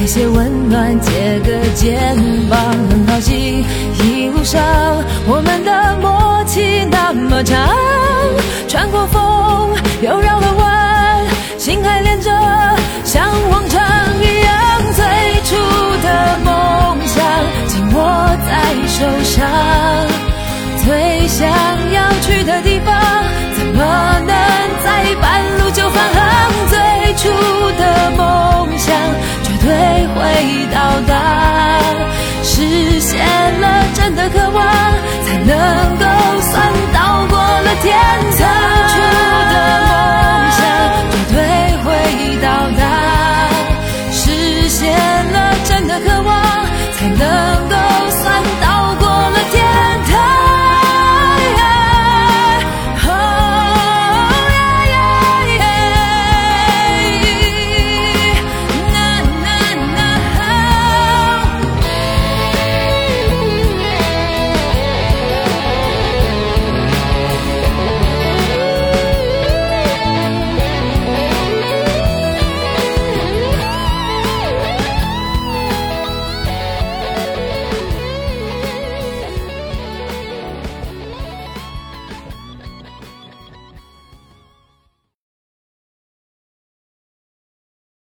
给些温暖，借个肩膀，很高兴一路上实现。